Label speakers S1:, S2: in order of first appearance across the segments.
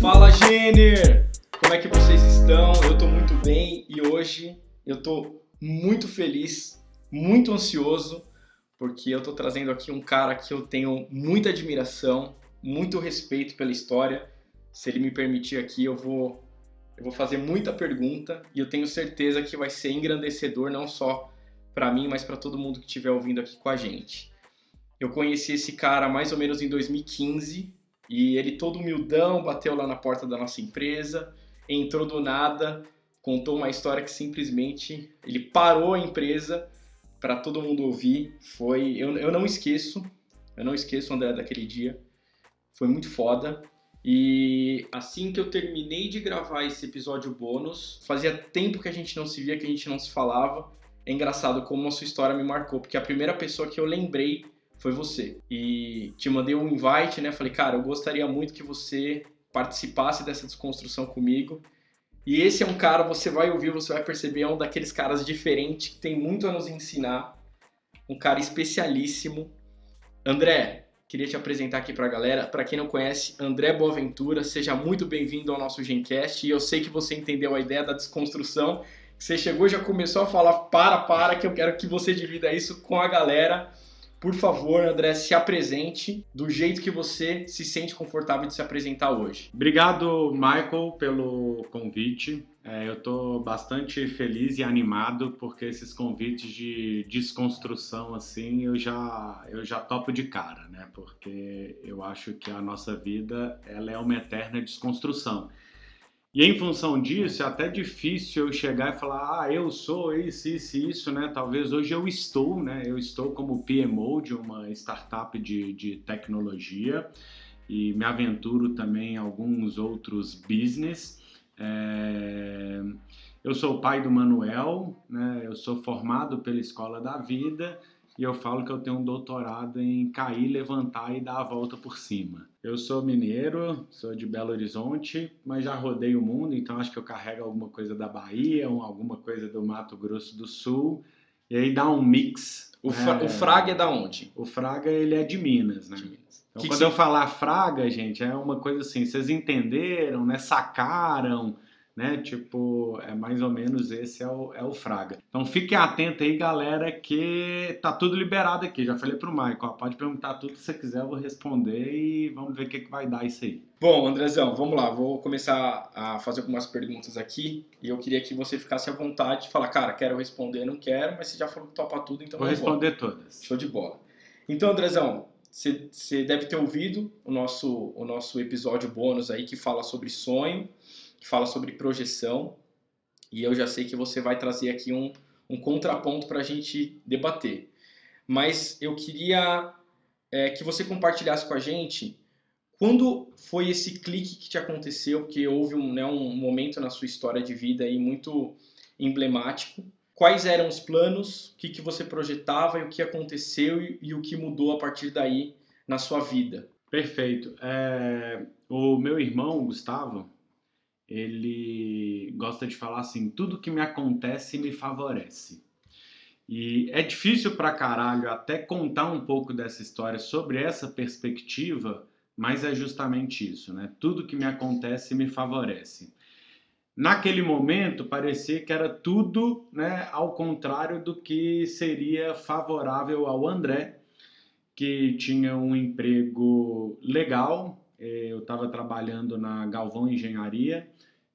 S1: Fala, Gêner! Como é que vocês estão? Eu tô muito bem e hoje eu tô muito feliz, muito ansioso, porque eu tô trazendo aqui um cara que eu tenho muita admiração, muito respeito pela história. Se ele me permitir aqui, eu vou eu vou fazer muita pergunta e eu tenho certeza que vai ser engrandecedor não só para mim, mas para todo mundo que estiver ouvindo aqui com a gente. Eu conheci esse cara mais ou menos em 2015 e ele todo humildão bateu lá na porta da nossa empresa, entrou do nada, contou uma história que simplesmente ele parou a empresa para todo mundo ouvir. Foi, eu, eu não esqueço, eu não esqueço André daquele dia. Foi muito foda. E assim que eu terminei de gravar esse episódio bônus, fazia tempo que a gente não se via, que a gente não se falava. É engraçado como a sua história me marcou, porque a primeira pessoa que eu lembrei foi você. E te mandei um invite, né? Falei, cara, eu gostaria muito que você participasse dessa desconstrução comigo. E esse é um cara, você vai ouvir, você vai perceber, é um daqueles caras diferentes que tem muito a nos ensinar. Um cara especialíssimo. André, queria te apresentar aqui pra galera. Para quem não conhece, André Boaventura, seja muito bem-vindo ao nosso Gencast. E eu sei que você entendeu a ideia da desconstrução. Você chegou já começou a falar para, para, que eu quero que você divida isso com a galera. Por favor, André, se apresente do jeito que você se sente confortável de se apresentar hoje.
S2: Obrigado, Michael, pelo convite. É, eu estou bastante feliz e animado porque esses convites de desconstrução assim eu já eu já topo de cara, né? Porque eu acho que a nossa vida ela é uma eterna desconstrução. E em função disso, é até difícil eu chegar e falar, ah, eu sou isso, isso isso, né? Talvez hoje eu estou, né? Eu estou como PMO de uma startup de, de tecnologia e me aventuro também em alguns outros business. É... Eu sou o pai do Manuel, né? Eu sou formado pela Escola da Vida e eu falo que eu tenho um doutorado em cair, levantar e dar a volta por cima. Eu sou mineiro, sou de Belo Horizonte, mas já rodei o mundo, então acho que eu carrego alguma coisa da Bahia, alguma coisa do Mato Grosso do Sul, e aí dá um mix.
S1: O, fra é... o Fraga é da onde?
S2: O Fraga, ele é de Minas, né?
S1: De Minas.
S2: Então,
S1: Que
S2: quando
S1: que
S2: eu falar Fraga, gente, é uma coisa assim, vocês entenderam, né? Sacaram, né? Tipo, é mais ou menos esse é o, é o Fraga. Então fiquem atentos aí, galera, que tá tudo liberado aqui. Já falei pro Michael, ó, pode perguntar tudo que você quiser, eu vou responder e vamos ver o que, que vai dar isso aí.
S1: Bom, Andrezão, vamos lá. Vou começar a fazer algumas perguntas aqui e eu queria que você ficasse à vontade de falar, cara, quero responder, não quero, mas você já falou que topa tudo, então
S2: Vou responder todas.
S1: Show de bola. Então, Andrezão, você você deve ter ouvido o nosso, o nosso episódio bônus aí que fala sobre sonho, que fala sobre projeção, e eu já sei que você vai trazer aqui um, um contraponto para a gente debater. Mas eu queria é, que você compartilhasse com a gente quando foi esse clique que te aconteceu, porque houve um, né, um momento na sua história de vida aí muito emblemático. Quais eram os planos, o que, que você projetava e o que aconteceu e, e o que mudou a partir daí na sua vida?
S2: Perfeito. É, o meu irmão, Gustavo, ele gosta de falar assim: tudo que me acontece me favorece. E é difícil pra caralho até contar um pouco dessa história sobre essa perspectiva, mas é justamente isso, né? Tudo que me acontece me favorece. Naquele momento parecia que era tudo, né, ao contrário do que seria favorável ao André, que tinha um emprego legal. Eh, Eu estava trabalhando na Galvão Engenharia,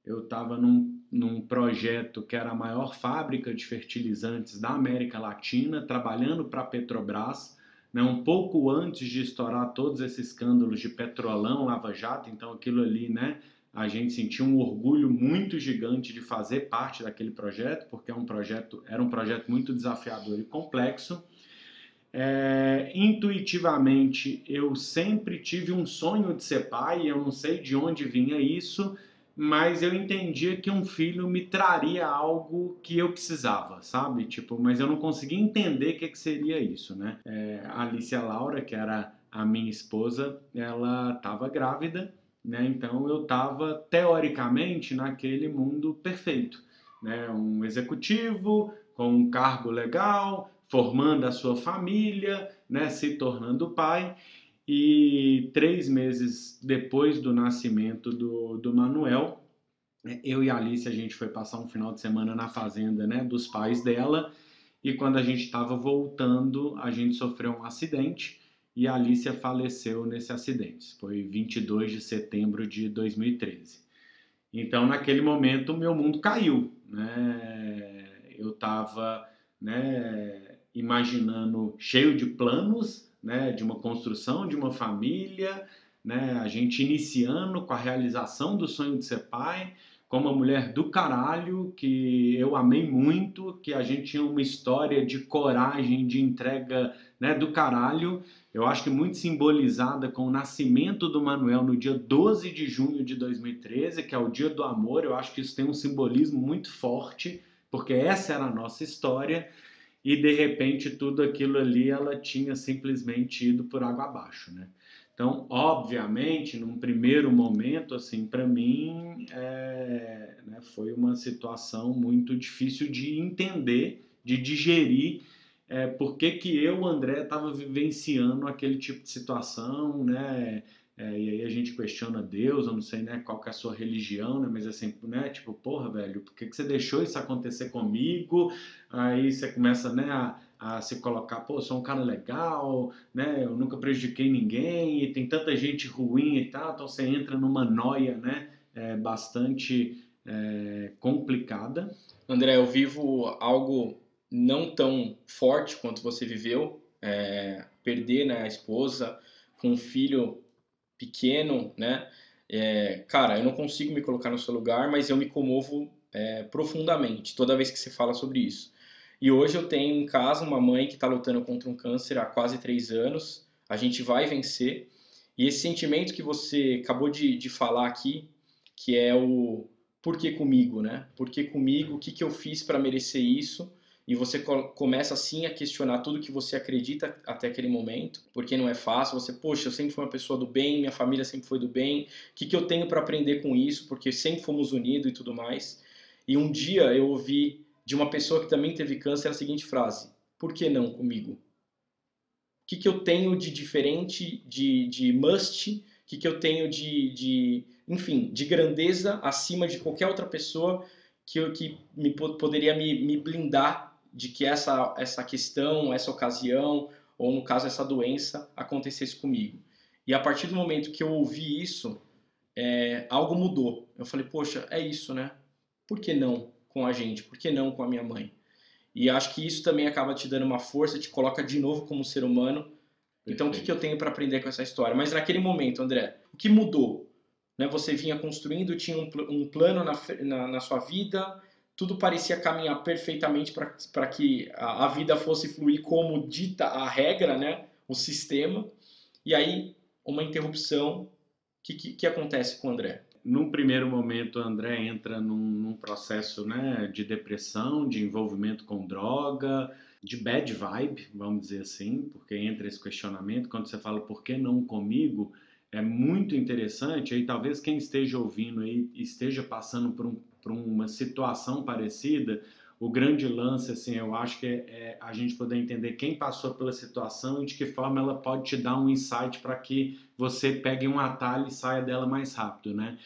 S2: eu estava num, num projeto que era a maior fábrica de fertilizantes da América Latina, trabalhando para a Petrobras, né, um pouco antes de estourar todos esses escândalos de petrolão, lava-jato, então aquilo ali, né, a gente sentiu um orgulho muito gigante de fazer parte daquele projeto, porque é um projeto, era um projeto muito desafiador e complexo. É, intuitivamente, eu sempre tive um sonho de ser pai, eu não sei de onde vinha isso, mas eu entendia que um filho me traria algo que eu precisava, sabe? Tipo, mas eu não conseguia entender o que, que seria isso, né? É, a Alicia Laura, que era a minha esposa, ela estava grávida, né? Então eu estava teoricamente naquele mundo perfeito, né? Um executivo com um cargo legal, formando a sua família, né, se tornando pai. E três meses depois do nascimento do, do Manuel, eu e a Alice a gente foi passar um final de semana na fazenda né, dos pais dela. E quando a gente estava voltando, a gente sofreu um acidente e a Alicia faleceu nesse acidente. Foi 22 de setembro de 2013. Então, naquele momento, meu mundo caiu. Né? Eu estava né, imaginando cheio de planos, né, de uma construção de uma família, né, a gente iniciando com a realização do sonho de ser pai, com uma mulher do caralho, que eu amei muito, que a gente tinha uma história de coragem, de entrega né, do caralho. Eu acho que muito simbolizada com o nascimento do Manuel no dia 12 de junho de 2013, que é o dia do amor. Eu acho que isso tem um simbolismo muito forte, porque essa era a nossa história. E de repente tudo aquilo ali ela tinha simplesmente ido por água abaixo, né? Então, obviamente, num primeiro momento, assim, para mim, é, né, foi uma situação muito difícil de entender, de digerir, é, por que, que eu, André, estava vivenciando aquele tipo de situação, né? É, e aí a gente questiona Deus, eu não sei né, qual que é a sua religião, né, mas assim, né, tipo, porra, velho, por que, que você deixou isso acontecer comigo? Aí você começa né, a, a se colocar, pô, sou um cara legal, né? Eu nunca prejudiquei ninguém e tem tanta gente ruim e tal, então você entra numa noia, né? É, bastante é, complicada.
S1: André, eu vivo algo não tão forte quanto você viveu, é, perder né, a esposa com um filho pequeno, né? É, cara, eu não consigo me colocar no seu lugar, mas eu me comovo é, profundamente toda vez que você fala sobre isso. E hoje eu tenho em casa uma mãe que está lutando contra um câncer há quase três anos. A gente vai vencer. E esse sentimento que você acabou de, de falar aqui, que é o por que comigo, né? Por que comigo? O que, que eu fiz para merecer isso? E você começa assim a questionar tudo que você acredita até aquele momento, porque não é fácil. Você, poxa, eu sempre fui uma pessoa do bem, minha família sempre foi do bem. O que, que eu tenho para aprender com isso? Porque sempre fomos unidos e tudo mais. E um dia eu ouvi de uma pessoa que também teve câncer a seguinte frase: Por que não comigo? O que, que eu tenho de diferente, de, de must? O que, que eu tenho de, de, enfim, de grandeza acima de qualquer outra pessoa que, que me, poderia me, me blindar de que essa, essa questão, essa ocasião, ou no caso essa doença, acontecesse comigo? E a partir do momento que eu ouvi isso, é, algo mudou. Eu falei, poxa, é isso, né? Por que não? com a gente, por que não com a minha mãe? E acho que isso também acaba te dando uma força, te coloca de novo como ser humano. Perfeito. Então, o que, que eu tenho para aprender com essa história? Mas naquele momento, André, o que mudou? Né? Você vinha construindo, tinha um, um plano na, na, na, sua vida, tudo parecia caminhar perfeitamente para que a, a, vida fosse fluir como dita a regra, né? o sistema. E aí, uma interrupção. O que, que, que acontece com o André?
S2: num primeiro momento, o André entra num, num, processo né, de depressão, de envolvimento com droga, de bad vibe, vamos dizer assim, porque entra esse questionamento. Quando você fala por que não comigo, é muito interessante. Aí talvez quem esteja ouvindo aí esteja passando por, um, por uma situação parecida. O grande lance, assim, eu acho que é, é a gente poder entender quem passou pela situação e de que forma ela pode te dar um insight para que você pegue um atalho e saia dela mais rápido, né?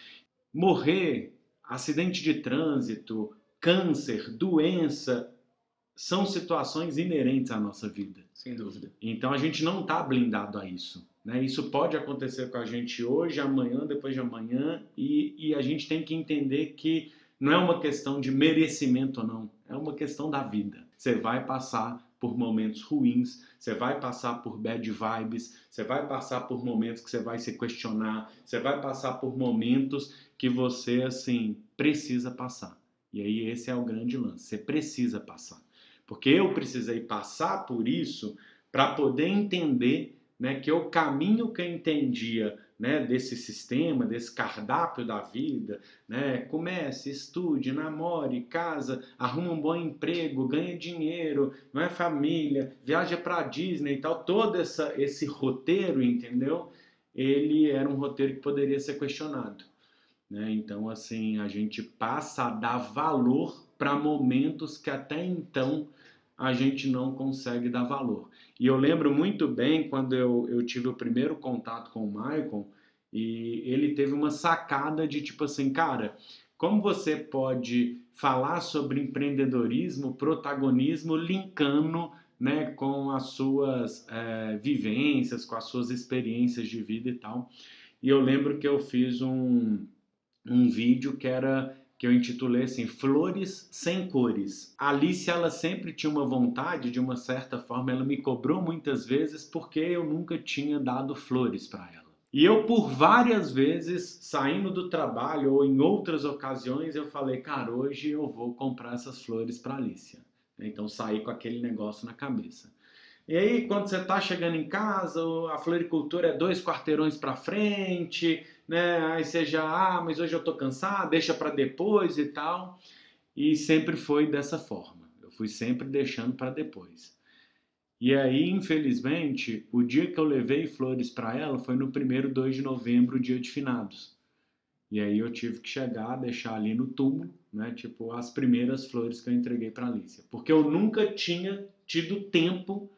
S2: Morrer, acidente de trânsito, câncer, doença, são situações inerentes à nossa vida.
S1: Sem dúvida.
S2: Então a gente não está blindado a isso. Né? Isso pode acontecer com a gente hoje, amanhã, depois de amanhã, e, e a gente tem que entender que não é uma questão de merecimento ou não, é uma questão da vida. Você vai passar por momentos ruins, você vai passar por bad vibes, você vai passar por momentos que você vai se questionar, você vai passar por momentos que você assim precisa passar. E aí esse é o grande lance, você precisa passar. Porque eu precisei passar por isso para poder entender né, que o caminho que eu entendia né, desse sistema, desse cardápio da vida, né, comece, estude, namore, casa, arruma um bom emprego, ganha dinheiro, não é família, viaja para Disney e tal, todo essa, esse roteiro, entendeu? Ele era um roteiro que poderia ser questionado. Né? Então, assim, a gente passa a dar valor para momentos que até então a gente não consegue dar valor. E eu lembro muito bem quando eu, eu tive o primeiro contato com o Michael e ele teve uma sacada de tipo assim, cara, como você pode falar sobre empreendedorismo, protagonismo, linkando né, com as suas é, vivências, com as suas experiências de vida e tal. E eu lembro que eu fiz um, um vídeo que era que eu intitulei assim Flores sem cores. A Alice ela sempre tinha uma vontade, de uma certa forma, ela me cobrou muitas vezes porque eu nunca tinha dado flores para ela. E eu por várias vezes, saindo do trabalho ou em outras ocasiões, eu falei, cara, hoje eu vou comprar essas flores para Alicia. Então saí com aquele negócio na cabeça. E aí, quando você está chegando em casa, a floricultura é dois quarteirões para frente, né? Aí já, ah, mas hoje eu tô cansado, deixa para depois e tal. E sempre foi dessa forma. Eu fui sempre deixando para depois. E aí, infelizmente, o dia que eu levei flores para ela foi no primeiro 2 de novembro, dia de finados. E aí eu tive que chegar, deixar ali no túmulo, né? Tipo, as primeiras flores que eu entreguei para Alicia. Porque eu nunca tinha tido tempo,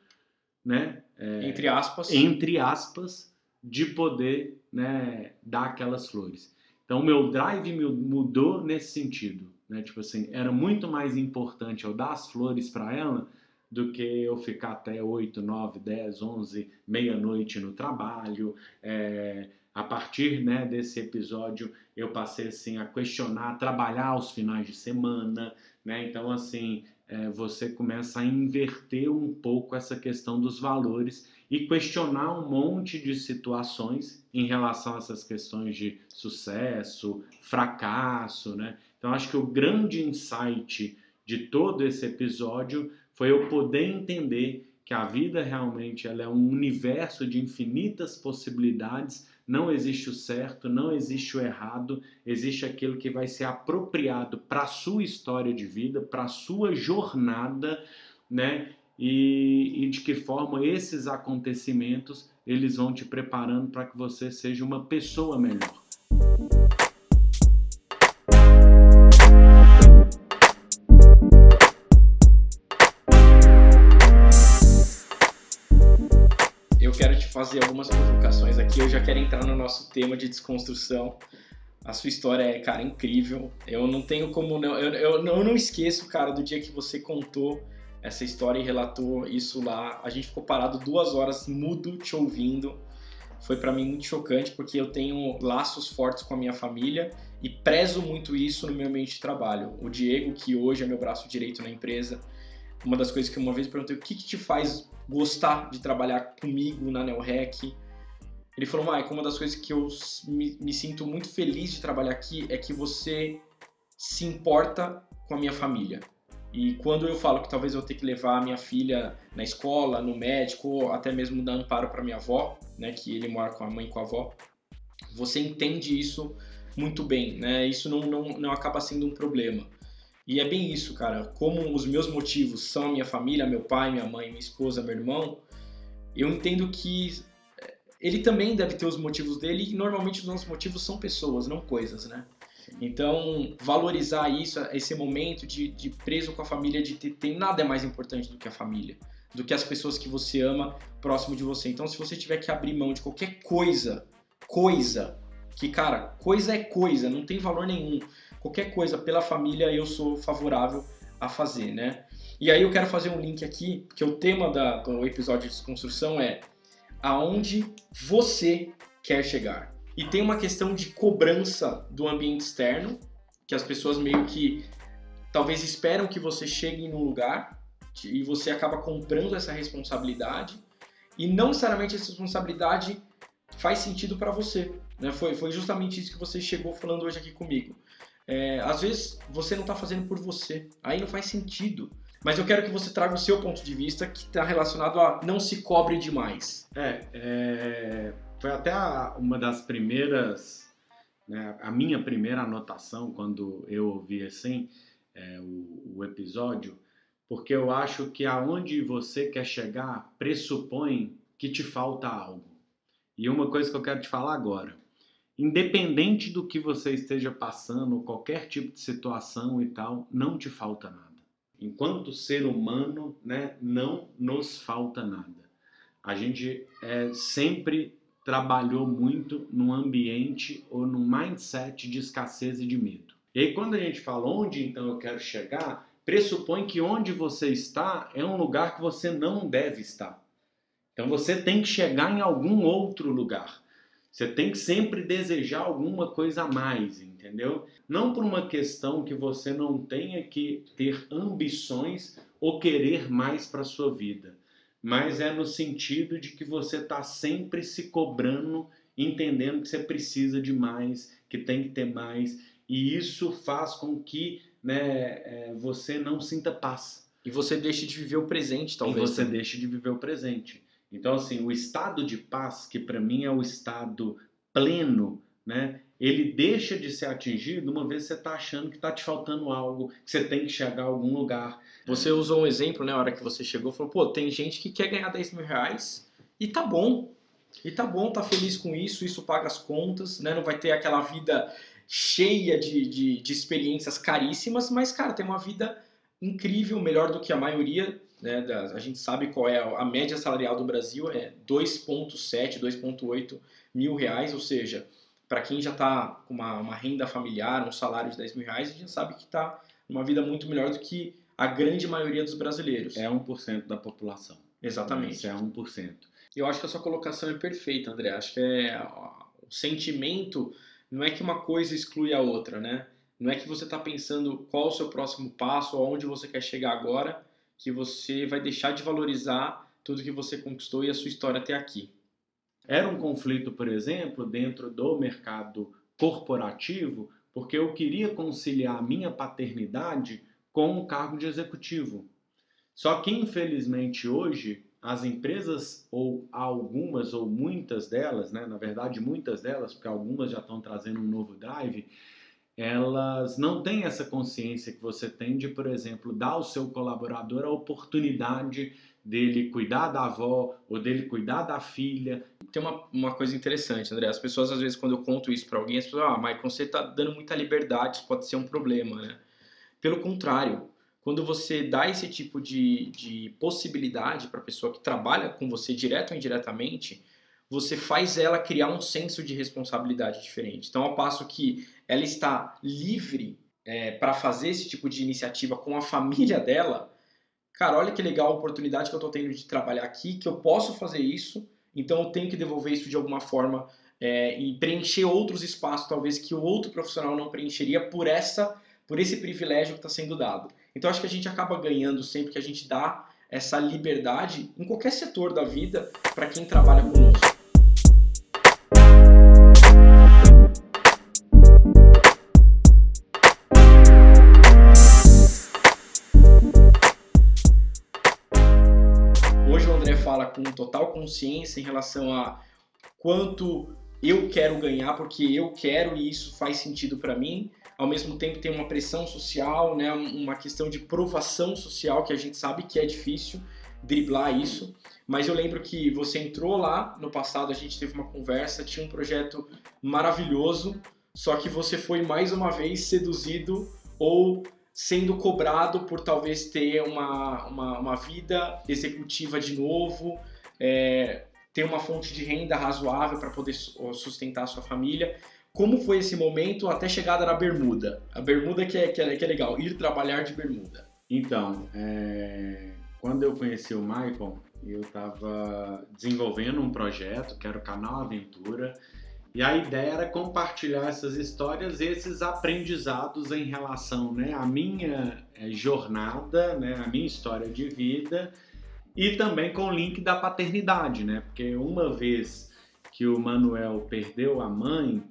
S2: né?
S1: É, entre aspas.
S2: Entre aspas, de poder né, dar aquelas flores. Então, meu drive mudou nesse sentido. Né? Tipo assim, era muito mais importante eu dar as flores para ela do que eu ficar até 8, 9, 10, 11, meia-noite no trabalho. É, a partir né, desse episódio, eu passei assim, a questionar, a trabalhar aos finais de semana. Né? Então, assim, é, você começa a inverter um pouco essa questão dos valores e questionar um monte de situações em relação a essas questões de sucesso, fracasso, né? Então acho que o grande insight de todo esse episódio foi eu poder entender que a vida realmente ela é um universo de infinitas possibilidades, não existe o certo, não existe o errado, existe aquilo que vai ser apropriado para a sua história de vida, para a sua jornada, né? E, e de que forma esses acontecimentos eles vão te preparando para que você seja uma pessoa melhor.
S1: Eu quero te fazer algumas provocações aqui. Eu já quero entrar no nosso tema de desconstrução. A sua história é, cara, incrível. Eu não tenho como não. Eu, eu, eu não esqueço, cara, do dia que você contou essa história e relatou isso lá. A gente ficou parado duas horas mudo te ouvindo. Foi para mim muito chocante porque eu tenho laços fortes com a minha família e prezo muito isso no meu ambiente de trabalho. O Diego, que hoje é meu braço direito na empresa, uma das coisas que uma vez perguntei o que, que te faz gostar de trabalhar comigo na NeoRec, ele falou, Mike, uma das coisas que eu me, me sinto muito feliz de trabalhar aqui é que você se importa com a minha família. E quando eu falo que talvez eu tenha que levar a minha filha na escola, no médico, ou até mesmo dar amparo para minha avó, né, que ele mora com a mãe e com a avó, você entende isso muito bem, né? Isso não, não, não acaba sendo um problema. E é bem isso, cara. Como os meus motivos são a minha família, meu pai, minha mãe, minha esposa, meu irmão, eu entendo que eh, ele também deve ter os motivos dele e normalmente os nossos motivos são pessoas, não coisas, né? Então, valorizar isso, esse momento de, de preso com a família, de ter, ter, nada é mais importante do que a família, do que as pessoas que você ama próximo de você. Então, se você tiver que abrir mão de qualquer coisa, coisa, que cara, coisa é coisa, não tem valor nenhum. Qualquer coisa pela família eu sou favorável a fazer, né? E aí eu quero fazer um link aqui, porque o tema da, do episódio de desconstrução é aonde você quer chegar. E tem uma questão de cobrança do ambiente externo, que as pessoas meio que talvez esperam que você chegue num lugar e você acaba comprando essa responsabilidade e não necessariamente essa responsabilidade faz sentido para você. Né? Foi, foi justamente isso que você chegou falando hoje aqui comigo. É, às vezes você não está fazendo por você, aí não faz sentido. Mas eu quero que você traga o seu ponto de vista que está relacionado a não se cobre demais.
S2: É, é foi até a, uma das primeiras, né, a minha primeira anotação quando eu ouvi assim é, o, o episódio, porque eu acho que aonde você quer chegar pressupõe que te falta algo. E uma coisa que eu quero te falar agora, independente do que você esteja passando, qualquer tipo de situação e tal, não te falta nada. Enquanto ser humano, né, não nos falta nada. A gente é, sempre trabalhou muito num ambiente ou num mindset de escassez e de medo. E aí, quando a gente fala onde então eu quero chegar, pressupõe que onde você está é um lugar que você não deve estar. Então você tem que chegar em algum outro lugar. Você tem que sempre desejar alguma coisa a mais, entendeu? Não por uma questão que você não tenha que ter ambições ou querer mais para sua vida, mas é no sentido de que você está sempre se cobrando, entendendo que você precisa de mais, que tem que ter mais, e isso faz com que né, é, você não sinta paz.
S1: E você deixe de viver o presente, talvez.
S2: E você deixe de viver o presente. Então, assim, o estado de paz, que para mim é o estado pleno, né? Ele deixa de ser atingido uma vez que você está achando que está te faltando algo, que você tem que chegar a algum lugar.
S1: Você usou um exemplo, né? Na hora que você chegou, falou: pô, tem gente que quer ganhar 10 mil reais e tá bom. E tá bom, tá feliz com isso, isso paga as contas, né? Não vai ter aquela vida cheia de, de, de experiências caríssimas, mas, cara, tem uma vida incrível, melhor do que a maioria né, a gente sabe qual é a, a média salarial do Brasil, é 2,7, 2,8 mil reais, ou seja, para quem já está com uma, uma, renda familiar, um salário de 10 mil reais, a gente sabe que está numa vida muito melhor do que a grande maioria dos brasileiros.
S2: É 1% da população.
S1: Exatamente.
S2: Isso é 1%.
S1: Eu acho que a sua colocação é perfeita, André. Acho que é o sentimento não é que uma coisa exclui a outra, né? Não é que você está pensando qual o seu próximo passo, aonde você quer chegar agora, que você vai deixar de valorizar tudo que você conquistou e a sua história até aqui.
S2: Era um conflito, por exemplo, dentro do mercado corporativo, porque eu queria conciliar a minha paternidade com o cargo de executivo. Só que, infelizmente, hoje, as empresas, ou algumas ou muitas delas, né, na verdade, muitas delas, porque algumas já estão trazendo um novo drive, elas não têm essa consciência que você tem de, por exemplo, dar ao seu colaborador a oportunidade dele cuidar da avó ou dele cuidar da filha.
S1: Tem uma, uma coisa interessante, André. As pessoas, às vezes, quando eu conto isso para alguém, as pessoas ah, Michael, você está dando muita liberdade, isso pode ser um problema, né? Pelo contrário, quando você dá esse tipo de, de possibilidade para a pessoa que trabalha com você, direto ou indiretamente, você faz ela criar um senso de responsabilidade diferente. Então, ao passo que ela está livre é, para fazer esse tipo de iniciativa com a família dela, cara, olha que legal a oportunidade que eu estou tendo de trabalhar aqui, que eu posso fazer isso, então eu tenho que devolver isso de alguma forma é, e preencher outros espaços, talvez que o outro profissional não preencheria por essa, por esse privilégio que está sendo dado. Então acho que a gente acaba ganhando sempre que a gente dá essa liberdade em qualquer setor da vida para quem trabalha conosco. Consciência em relação a quanto eu quero ganhar porque eu quero e isso faz sentido para mim. Ao mesmo tempo tem uma pressão social, né, uma questão de provação social que a gente sabe que é difícil driblar isso. Mas eu lembro que você entrou lá no passado, a gente teve uma conversa, tinha um projeto maravilhoso, só que você foi mais uma vez seduzido ou sendo cobrado por talvez ter uma, uma, uma vida executiva de novo, é, ter uma fonte de renda razoável para poder sustentar a sua família. Como foi esse momento até chegada na bermuda? A bermuda que é, que é, que é legal, ir trabalhar de bermuda.
S2: Então, é, quando eu conheci o Michael, eu estava desenvolvendo um projeto que era o Canal Aventura, e a ideia era compartilhar essas histórias, esses aprendizados em relação né, à minha é, jornada, né, à minha história de vida e também com o link da paternidade, né? Porque uma vez que o Manuel perdeu a mãe,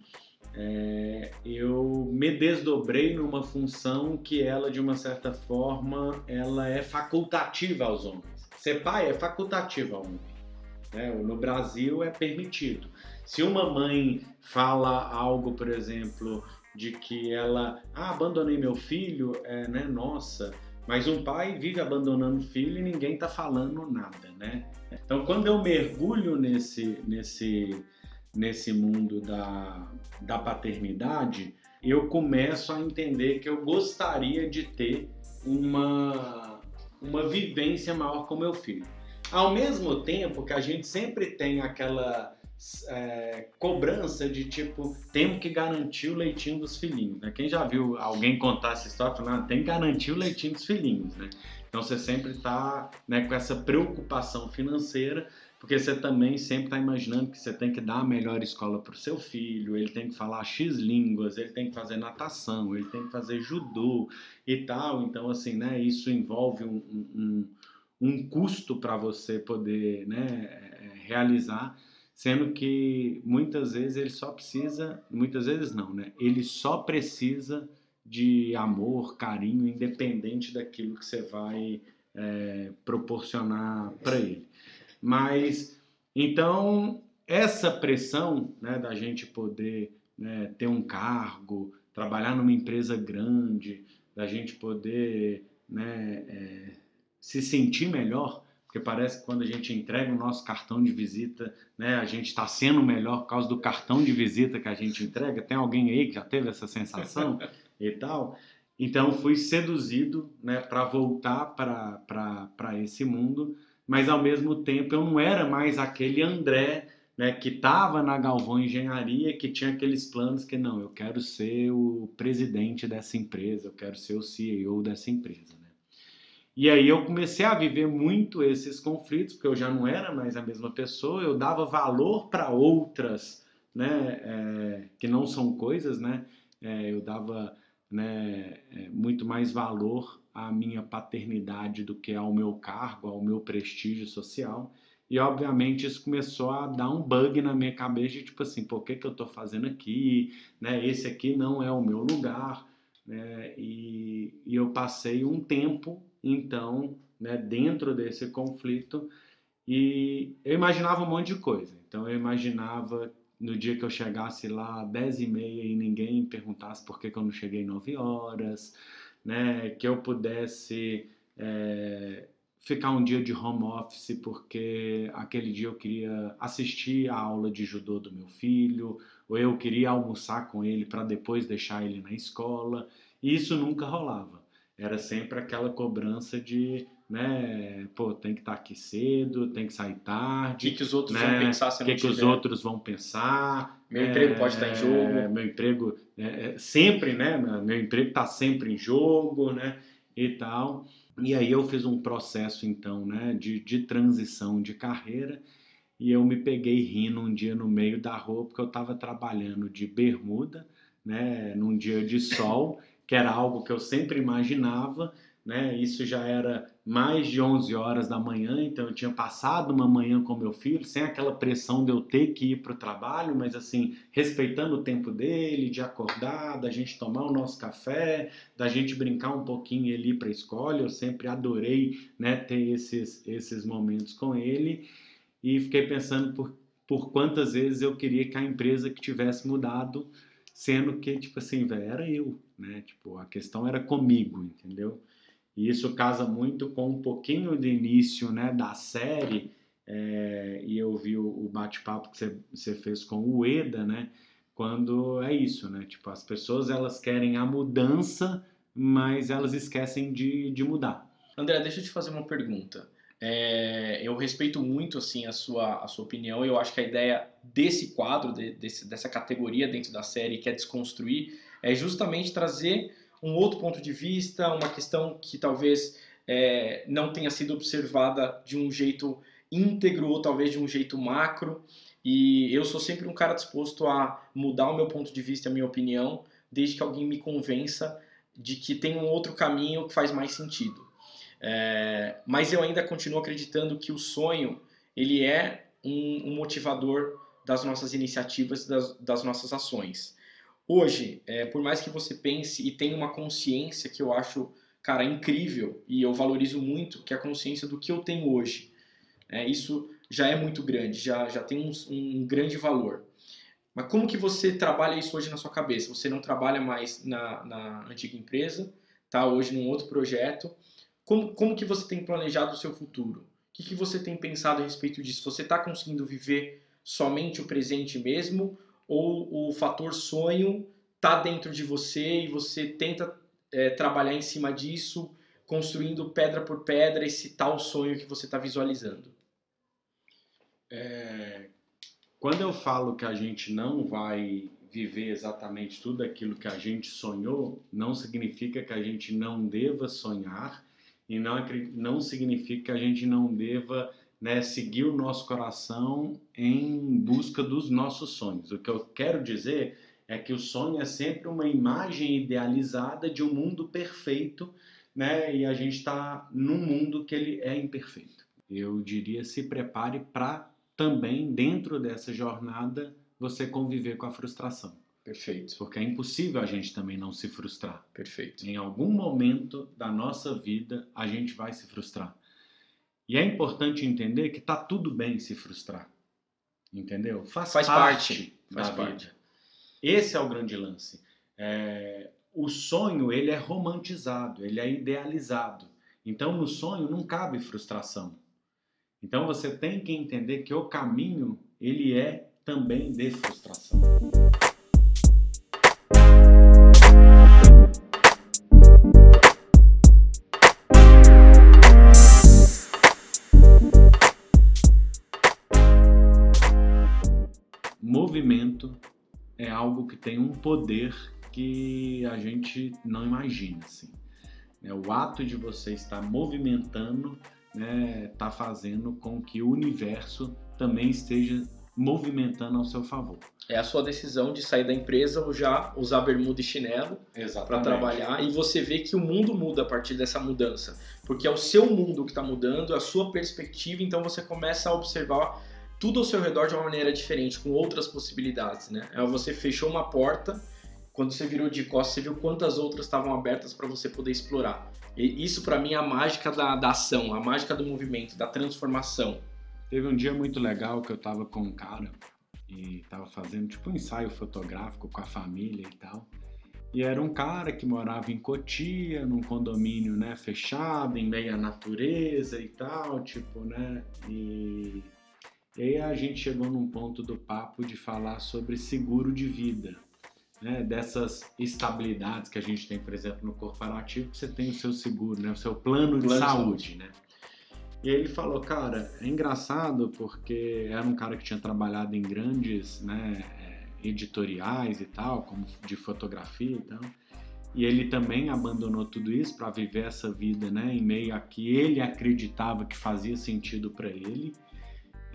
S2: é, eu me desdobrei numa função que ela, de uma certa forma, ela é facultativa aos homens. Ser pai é facultativo ao homem. Né? No Brasil é permitido. Se uma mãe fala algo, por exemplo, de que ela, ah, abandonei meu filho, é, né, nossa, mas um pai vive abandonando o filho e ninguém está falando nada, né? Então, quando eu mergulho nesse, nesse, nesse mundo da, da paternidade, eu começo a entender que eu gostaria de ter uma, uma vivência maior com meu filho. Ao mesmo tempo que a gente sempre tem aquela é, cobrança de tipo, temos que garantir o leitinho dos filhinhos, né? Quem já viu alguém contar essa história falando, ah, tem que garantir o leitinho dos filhinhos, né? Então você sempre está né, com essa preocupação financeira, porque você também sempre está imaginando que você tem que dar a melhor escola para o seu filho, ele tem que falar X línguas, ele tem que fazer natação, ele tem que fazer judô e tal. Então, assim, né, isso envolve um, um, um custo para você poder né, é, realizar sendo que muitas vezes ele só precisa, muitas vezes não, né? Ele só precisa de amor, carinho, independente daquilo que você vai é, proporcionar para ele. Mas então essa pressão, né, da gente poder né, ter um cargo, trabalhar numa empresa grande, da gente poder né, é, se sentir melhor, porque parece que quando a gente entrega o nosso cartão de visita, né, a gente está sendo melhor por causa do cartão de visita que a gente entrega. Tem alguém aí que já teve essa sensação e tal? Então fui seduzido né, para voltar para esse mundo, mas ao mesmo tempo eu não era mais aquele André né, que estava na Galvão Engenharia, que tinha aqueles planos que não, eu quero ser o presidente dessa empresa, eu quero ser o CEO dessa empresa. E aí eu comecei a viver muito esses conflitos, porque eu já não era mais a mesma pessoa, eu dava valor para outras, né, é, que não são coisas, né, é, eu dava né, é, muito mais valor à minha paternidade do que ao meu cargo, ao meu prestígio social. E obviamente isso começou a dar um bug na minha cabeça tipo assim, por que, que eu estou fazendo aqui? Né? Esse aqui não é o meu lugar. Né? E, e eu passei um tempo então, né, dentro desse conflito, e eu imaginava um monte de coisa. Então, eu imaginava no dia que eu chegasse lá 10 e meia e ninguém perguntasse por que, que eu não cheguei 9 horas, né, que eu pudesse é, ficar um dia de home office porque aquele dia eu queria assistir a aula de judô do meu filho, ou eu queria almoçar com ele para depois deixar ele na escola. E isso nunca rolava era sempre aquela cobrança de, né, pô, tem que estar tá aqui cedo, tem que sair tarde.
S1: O que, que os outros né, vão pensar se
S2: não que, que os outros vão pensar.
S1: Meu é, emprego pode estar em jogo.
S2: Meu emprego, é, é, sempre, né, meu emprego está sempre em jogo, né, e tal. E aí eu fiz um processo, então, né, de, de transição de carreira e eu me peguei rindo um dia no meio da rua porque eu estava trabalhando de bermuda, né, num dia de sol que era algo que eu sempre imaginava, né? Isso já era mais de 11 horas da manhã, então eu tinha passado uma manhã com meu filho, sem aquela pressão de eu ter que ir para o trabalho, mas assim, respeitando o tempo dele, de acordar, da gente tomar o nosso café, da gente brincar um pouquinho ir para a escola. Eu sempre adorei né, ter esses, esses momentos com ele e fiquei pensando por, por quantas vezes eu queria que a empresa que tivesse mudado sendo que, tipo assim, velho, era eu, né? Tipo, a questão era comigo, entendeu? E isso casa muito com um pouquinho do início, né, da série, é, e eu vi o, o bate-papo que você, você fez com o Eda, né? Quando é isso, né? Tipo, as pessoas, elas querem a mudança, mas elas esquecem de, de mudar.
S1: André, deixa eu te fazer uma pergunta. É, eu respeito muito assim a sua, a sua opinião. Eu acho que a ideia desse quadro, de, desse, dessa categoria dentro da série que é desconstruir, é justamente trazer um outro ponto de vista, uma questão que talvez é, não tenha sido observada de um jeito íntegro ou talvez de um jeito macro. E eu sou sempre um cara disposto a mudar o meu ponto de vista, a minha opinião, desde que alguém me convença de que tem um outro caminho que faz mais sentido. É, mas eu ainda continuo acreditando que o sonho ele é um, um motivador das nossas iniciativas, das, das nossas ações. Hoje, é, por mais que você pense e tenha uma consciência que eu acho, cara, incrível e eu valorizo muito, que é a consciência do que eu tenho hoje. É, isso já é muito grande, já, já tem um, um grande valor. Mas como que você trabalha isso hoje na sua cabeça? Você não trabalha mais na, na antiga empresa, tá hoje num outro projeto, como, como que você tem planejado o seu futuro? O que, que você tem pensado a respeito disso? Você está conseguindo viver somente o presente mesmo ou o fator sonho está dentro de você e você tenta é, trabalhar em cima disso, construindo pedra por pedra esse tal sonho que você está visualizando?
S2: É, quando eu falo que a gente não vai viver exatamente tudo aquilo que a gente sonhou, não significa que a gente não deva sonhar e não, não significa que a gente não deva né, seguir o nosso coração em busca dos nossos sonhos. O que eu quero dizer é que o sonho é sempre uma imagem idealizada de um mundo perfeito, né? E a gente está num mundo que ele é imperfeito. Eu diria se prepare para também dentro dessa jornada você conviver com a frustração.
S1: Perfeito.
S2: Porque é impossível a gente também não se frustrar.
S1: Perfeito.
S2: Em algum momento da nossa vida a gente vai se frustrar. E é importante entender que tá tudo bem se frustrar. Entendeu?
S1: Faz, faz parte, parte faz parte. Vida.
S2: Esse é o grande lance. É, o sonho ele é romantizado, ele é idealizado. Então no sonho não cabe frustração. Então você tem que entender que o caminho ele é também de frustração. Algo que tem um poder que a gente não imagina. Assim. É, o ato de você estar movimentando né, tá fazendo com que o universo também esteja movimentando ao seu favor.
S1: É a sua decisão de sair da empresa ou já usar bermuda e chinelo para trabalhar e você vê que o mundo muda a partir dessa mudança, porque é o seu mundo que está mudando, é a sua perspectiva, então você começa a observar tudo ao seu redor de uma maneira diferente, com outras possibilidades, né? É você fechou uma porta, quando você virou de costas, você viu quantas outras estavam abertas para você poder explorar. E isso para mim é a mágica da, da ação, a mágica do movimento, da transformação.
S2: Teve um dia muito legal que eu tava com um cara e tava fazendo tipo um ensaio fotográfico com a família e tal. E era um cara que morava em Cotia, num condomínio, né, fechado, em meio à natureza e tal, tipo, né? E, e aí a gente chegou num ponto do papo de falar sobre seguro de vida né, dessas estabilidades que a gente tem, por exemplo, no corporativo, você tem o seu seguro, né, o seu plano, plano de saúde, de né? E aí ele falou, cara, é engraçado porque era um cara que tinha trabalhado em grandes, né, é, editoriais e tal, como de fotografia e tal. E ele também abandonou tudo isso para viver essa vida, né, em meio a que ele acreditava que fazia sentido para ele.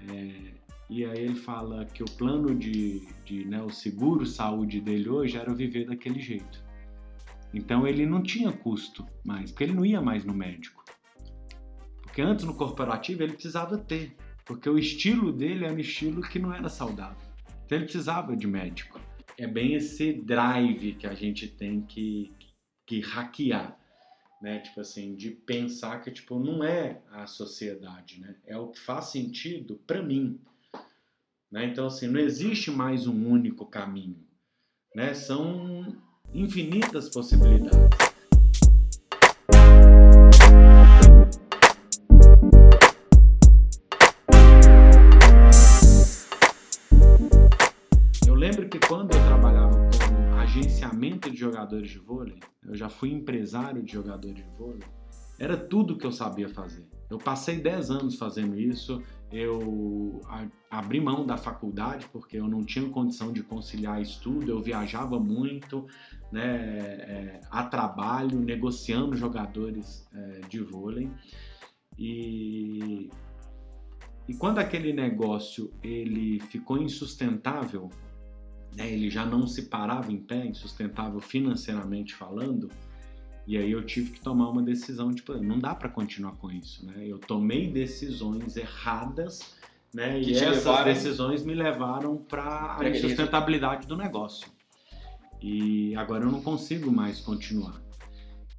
S2: É, e aí ele fala que o plano de, de né, o seguro saúde dele hoje era viver daquele jeito. Então ele não tinha custo mais, porque ele não ia mais no médico. Porque antes no corporativo ele precisava ter, porque o estilo dele era um estilo que não era saudável. Então ele precisava de médico. É bem esse drive que a gente tem que, que hackear, né? Tipo assim, de pensar que tipo não é a sociedade, né? É o que faz sentido para mim. Né? Então, assim, não existe mais um único caminho. Né? São infinitas possibilidades. Eu lembro que quando eu trabalhava com agenciamento de jogadores de vôlei, eu já fui empresário de jogadores de vôlei, era tudo que eu sabia fazer. Eu passei 10 anos fazendo isso, eu abri mão da faculdade porque eu não tinha condição de conciliar estudo, eu viajava muito né, é, a trabalho, negociando jogadores é, de vôlei. E, e quando aquele negócio ele ficou insustentável, né, ele já não se parava em pé, insustentável financeiramente falando, e aí eu tive que tomar uma decisão, tipo, não dá para continuar com isso, né? Eu tomei decisões erradas, né? Que e essas levaram... decisões me levaram para a insustentabilidade do negócio. E agora eu não consigo mais continuar.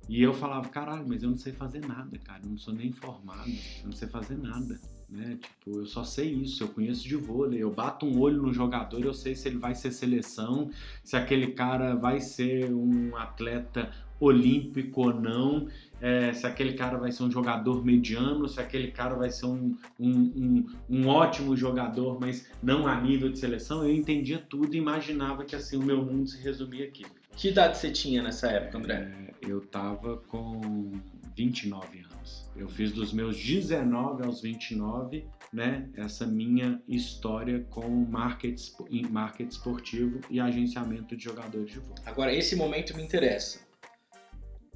S2: E eu falava, caralho, mas eu não sei fazer nada, cara. Eu não sou nem formado, eu não sei fazer nada. Né? Tipo, eu só sei isso, eu conheço de vôlei, eu bato um olho no jogador, eu sei se ele vai ser seleção, se aquele cara vai ser um atleta olímpico ou não, é, se aquele cara vai ser um jogador mediano, se aquele cara vai ser um, um, um, um, ótimo jogador, mas não a nível de seleção, eu entendia tudo e imaginava que assim o meu mundo se resumia aqui.
S1: Que idade você tinha nessa época, André?
S2: É, eu tava com 29 anos. Eu fiz dos meus 19 aos 29, né, essa minha história com marketing, marketing esportivo e agenciamento de jogadores de vôlei.
S1: Agora, esse momento me interessa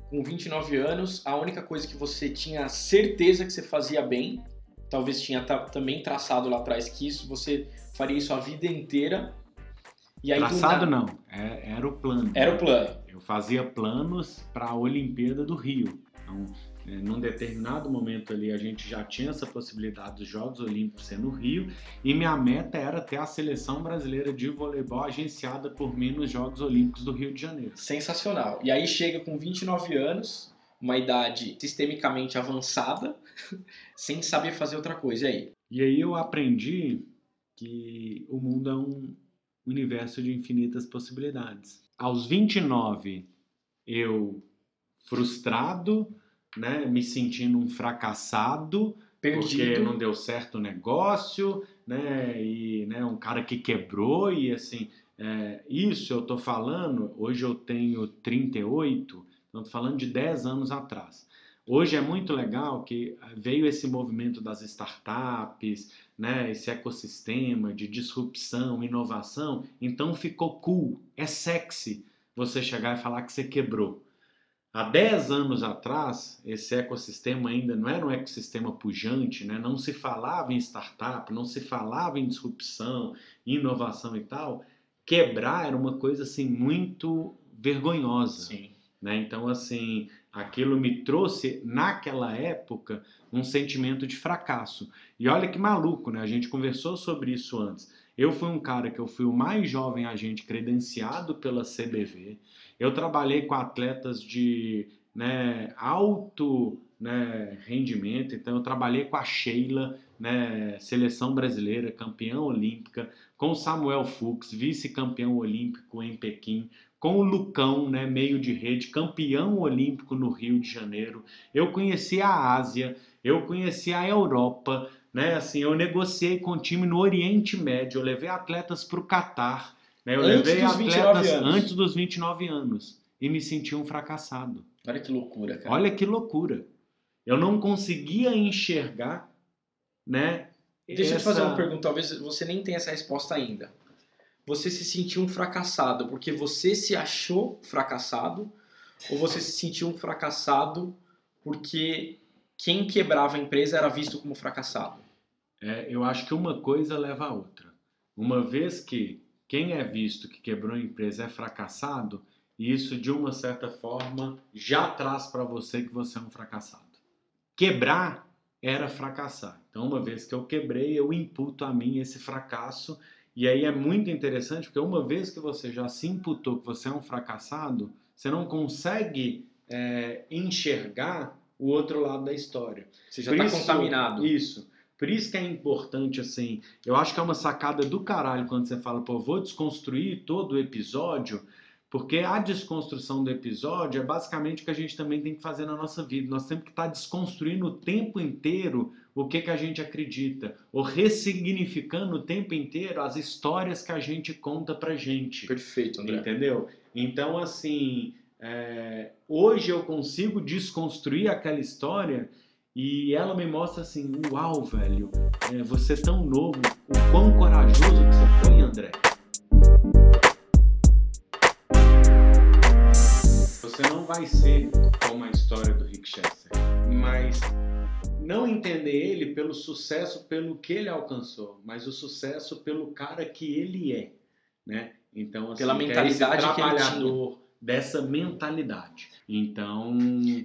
S1: com 29 anos, a única coisa que você tinha certeza que você fazia bem, talvez tinha também traçado lá atrás que isso você faria isso a vida inteira.
S2: E aí, traçado não, é, era o plano.
S1: Era o plano.
S2: Eu fazia planos para a Olimpíada do Rio. Então, é, num determinado momento ali a gente já tinha essa possibilidade dos Jogos Olímpicos ser no Rio e minha meta era ter a seleção brasileira de voleibol agenciada por mim nos Jogos Olímpicos do Rio de Janeiro.
S1: Sensacional. E aí chega com 29 anos, uma idade sistemicamente avançada, sem saber fazer outra coisa. E aí?
S2: E aí eu aprendi que o mundo é um universo de infinitas possibilidades. Aos 29, eu frustrado, né, me sentindo um fracassado, Perdido. porque não deu certo o negócio, né, e né, um cara que quebrou e assim, é, isso eu tô falando, hoje eu tenho 38, então tô falando de 10 anos atrás. Hoje é muito legal que veio esse movimento das startups, né, esse ecossistema de disrupção, inovação, então ficou cool, é sexy você chegar e falar que você quebrou. Há 10 anos atrás, esse ecossistema ainda não era um ecossistema pujante, né? não se falava em startup, não se falava em disrupção, inovação e tal. Quebrar era uma coisa assim muito vergonhosa. Sim. Né? Então, assim, aquilo me trouxe, naquela época, um sentimento de fracasso. E olha que maluco, né? A gente conversou sobre isso antes. Eu fui um cara que eu fui o mais jovem agente credenciado pela CBV. Eu trabalhei com atletas de né, alto né, rendimento, então eu trabalhei com a Sheila, né, seleção brasileira, campeã olímpica, com o Samuel Fuchs, vice-campeão olímpico em Pequim, com o Lucão, né, meio de rede, campeão olímpico no Rio de Janeiro. Eu conheci a Ásia, eu conheci a Europa, né? Assim, eu negociei com o time no Oriente Médio, eu levei atletas para o Catar, né? Eu
S1: antes levei atletas
S2: antes dos 29 anos e me senti um fracassado.
S1: Olha que loucura, cara.
S2: Olha que loucura. Eu não conseguia enxergar, né?
S1: Deixa essa... eu te fazer uma pergunta, talvez você nem tenha essa resposta ainda. Você se sentiu um fracassado porque você se achou fracassado ou você se sentiu um fracassado porque quem quebrava a empresa era visto como fracassado?
S2: É, eu acho que uma coisa leva a outra. Uma vez que quem é visto que quebrou a empresa é fracassado, isso de uma certa forma já traz para você que você é um fracassado. Quebrar era fracassar. Então, uma vez que eu quebrei, eu imputo a mim esse fracasso. E aí é muito interessante, porque uma vez que você já se imputou que você é um fracassado, você não consegue é, enxergar o outro lado da história.
S1: Você já está contaminado.
S2: Isso. Por isso que é importante, assim, eu acho que é uma sacada do caralho quando você fala, pô, vou desconstruir todo o episódio, porque a desconstrução do episódio é basicamente o que a gente também tem que fazer na nossa vida. Nós temos que estar tá desconstruindo o tempo inteiro o que, que a gente acredita, ou ressignificando o tempo inteiro as histórias que a gente conta pra gente.
S1: Perfeito, André.
S2: Entendeu? Então, assim, é, hoje eu consigo desconstruir aquela história e ela me mostra assim, uau, velho, é, você é tão novo, o quão corajoso que você foi, André. Você não vai ser como a história do Rick Chester, mas não entender ele pelo sucesso, pelo que ele alcançou, mas o sucesso pelo cara que ele é, né?
S1: Então, assim, pela mentalidade que, é ele tinha
S2: dessa mentalidade. Então.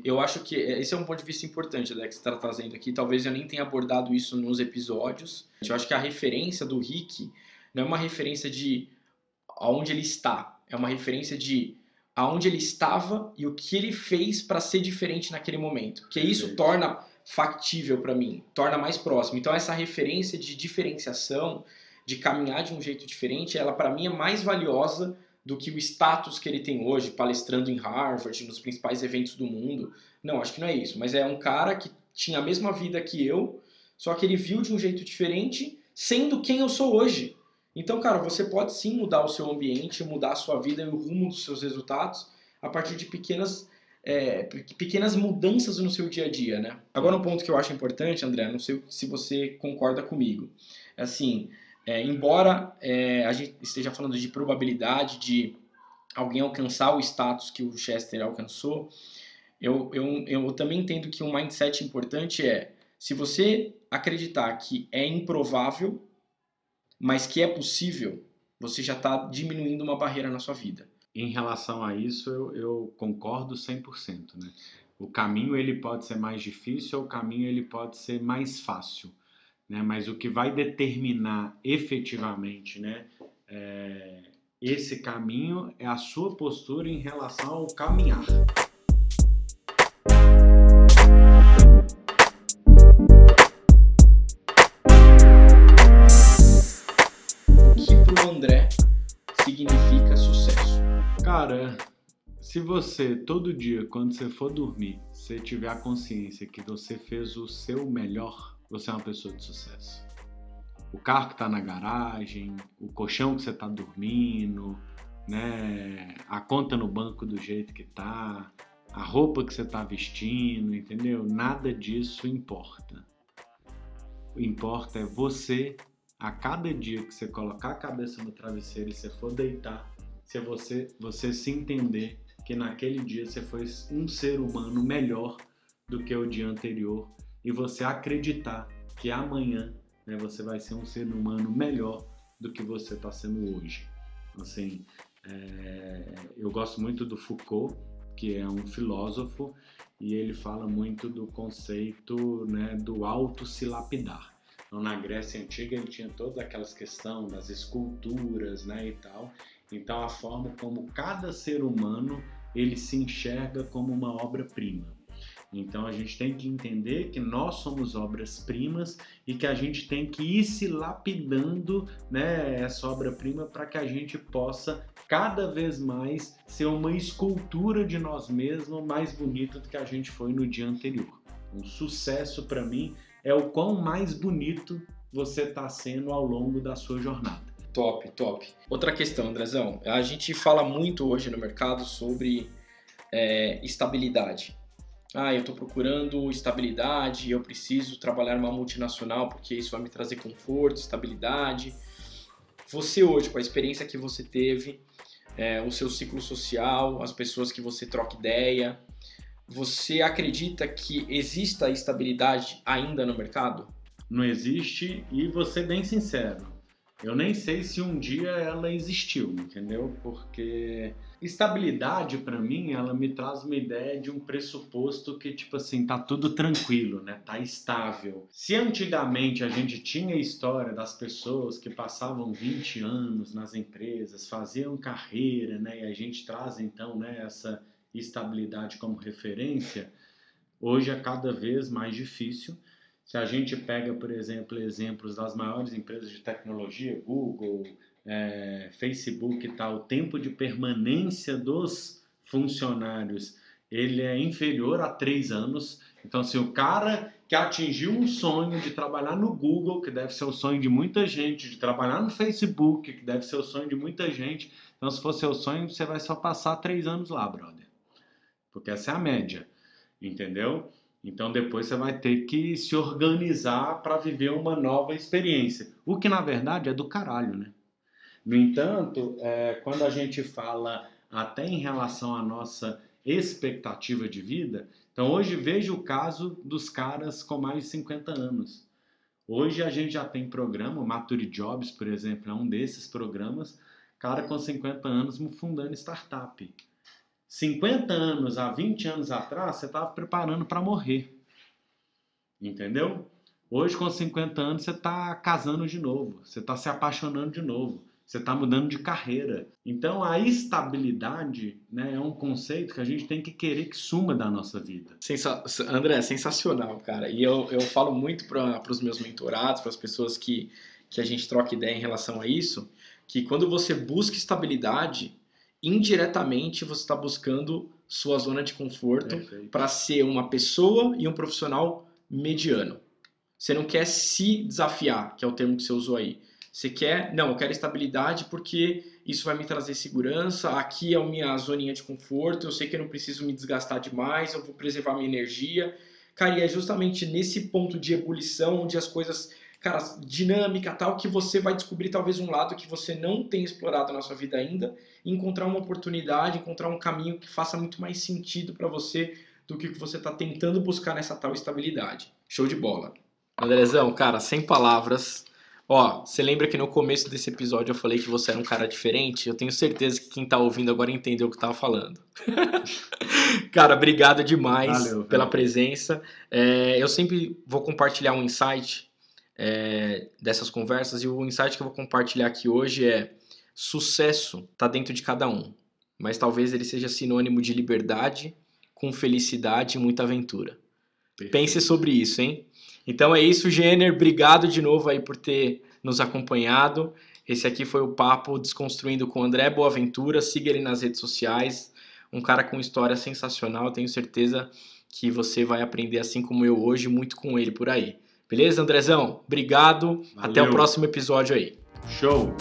S1: Eu acho que esse é um ponto de vista importante né, que você está trazendo aqui. Talvez eu nem tenha abordado isso nos episódios. Eu acho que a referência do Rick não é uma referência de aonde ele está, é uma referência de aonde ele estava e o que ele fez para ser diferente naquele momento. Que isso torna factível para mim, torna mais próximo. Então essa referência de diferenciação, de caminhar de um jeito diferente, ela para mim é mais valiosa do que o status que ele tem hoje, palestrando em Harvard, nos principais eventos do mundo. Não, acho que não é isso. Mas é um cara que tinha a mesma vida que eu, só que ele viu de um jeito diferente, sendo quem eu sou hoje. Então, cara, você pode sim mudar o seu ambiente, mudar a sua vida e o rumo dos seus resultados a partir de pequenas, é, pequenas mudanças no seu dia a dia, né? Agora, um ponto que eu acho importante, André, não sei se você concorda comigo. É assim, é, embora é, a gente esteja falando de probabilidade de alguém alcançar o status que o Chester alcançou, eu, eu, eu também entendo que um mindset importante é se você acreditar que é improvável, mas que é possível, você já está diminuindo uma barreira na sua vida.
S2: Em relação a isso, eu, eu concordo 100%. Né? O caminho ele pode ser mais difícil ou o caminho ele pode ser mais fácil né? mas o que vai determinar efetivamente né, é, esse caminho é a sua postura em relação ao caminhar.
S1: O que para o André significa sucesso?
S2: Cara, se você todo dia, quando você for dormir, você tiver a consciência que você fez o seu melhor, você é uma pessoa de sucesso. O carro que está na garagem, o colchão que você está dormindo, né? a conta no banco do jeito que tá, a roupa que você está vestindo, entendeu? Nada disso importa. O importa é você, a cada dia que você colocar a cabeça no travesseiro e você for deitar, se você, você se entender que naquele dia você foi um ser humano melhor do que o dia anterior e você acreditar que amanhã né, você vai ser um ser humano melhor do que você está sendo hoje. Assim, é, eu gosto muito do Foucault, que é um filósofo, e ele fala muito do conceito né, do auto se lapidar. Então, na Grécia Antiga ele tinha todas aquelas questões das esculturas né, e tal. Então, a forma como cada ser humano ele se enxerga como uma obra-prima. Então a gente tem que entender que nós somos obras-primas e que a gente tem que ir se lapidando né, essa obra-prima para que a gente possa cada vez mais ser uma escultura de nós mesmos mais bonita do que a gente foi no dia anterior. Um sucesso para mim é o quão mais bonito você está sendo ao longo da sua jornada.
S1: Top, top. Outra questão, Andrezão. A gente fala muito hoje no mercado sobre é, estabilidade ah, eu estou procurando estabilidade, eu preciso trabalhar numa multinacional porque isso vai me trazer conforto, estabilidade. Você hoje, com a experiência que você teve, é, o seu ciclo social, as pessoas que você troca ideia, você acredita que exista estabilidade ainda no mercado?
S2: Não existe e ser bem sincero, eu nem sei se um dia ela existiu, entendeu? Porque estabilidade para mim, ela me traz uma ideia de um pressuposto que tipo assim, tá tudo tranquilo, né? Tá estável. Se antigamente a gente tinha a história das pessoas que passavam 20 anos nas empresas, faziam carreira, né? E a gente traz então, né, essa estabilidade como referência, hoje é cada vez mais difícil se a gente pega, por exemplo, exemplos das maiores empresas de tecnologia, Google, é, Facebook e tal, o tempo de permanência dos funcionários ele é inferior a três anos. Então, se o cara que atingiu um sonho de trabalhar no Google, que deve ser o sonho de muita gente, de trabalhar no Facebook, que deve ser o sonho de muita gente, então, se for seu sonho, você vai só passar três anos lá, brother. Porque essa é a média, entendeu? Então depois você vai ter que se organizar para viver uma nova experiência. O que na verdade é do caralho, né? No entanto, é, quando a gente fala até em relação à nossa expectativa de vida, então hoje veja o caso dos caras com mais de 50 anos. Hoje a gente já tem programa, o Mature Jobs, por exemplo, é um desses programas, cara com 50 anos fundando startup. 50 anos a 20 anos atrás, você estava preparando para morrer. Entendeu? Hoje, com 50 anos, você está casando de novo, você está se apaixonando de novo, você está mudando de carreira. Então, a estabilidade né, é um conceito que a gente tem que querer que suma da nossa vida.
S1: Sensa André, sensacional, cara. E eu, eu falo muito para os meus mentorados, para as pessoas que, que a gente troca ideia em relação a isso, que quando você busca estabilidade, indiretamente você está buscando sua zona de conforto para ser uma pessoa e um profissional mediano. Você não quer se desafiar, que é o termo que você usou aí. Você quer, não, eu quero estabilidade porque isso vai me trazer segurança, aqui é a minha zoninha de conforto, eu sei que eu não preciso me desgastar demais, eu vou preservar minha energia. Cara, e é justamente nesse ponto de ebulição, onde as coisas, cara, dinâmica tal, que você vai descobrir talvez um lado que você não tem explorado na sua vida ainda, e encontrar uma oportunidade, encontrar um caminho que faça muito mais sentido para você do que o que você está tentando buscar nessa tal estabilidade. Show de bola. Andrezão, cara, sem palavras. Ó, você lembra que no começo desse episódio eu falei que você era um cara diferente? Eu tenho certeza que quem tá ouvindo agora entendeu o que eu tava falando. cara, obrigado demais Valeu, pela presença. É, eu sempre vou compartilhar um insight é, dessas conversas e o insight que eu vou compartilhar aqui hoje é sucesso tá dentro de cada um, mas talvez ele seja sinônimo de liberdade com felicidade e muita aventura. Perfeito. Pense sobre isso, hein? Então é isso, Jenner. Obrigado de novo aí por ter nos acompanhado. Esse aqui foi o papo Desconstruindo com André Boaventura. Siga ele nas redes sociais. Um cara com história sensacional. Tenho certeza que você vai aprender, assim como eu hoje, muito com ele por aí. Beleza, Andrezão? Obrigado. Valeu. Até o próximo episódio aí.
S2: Show!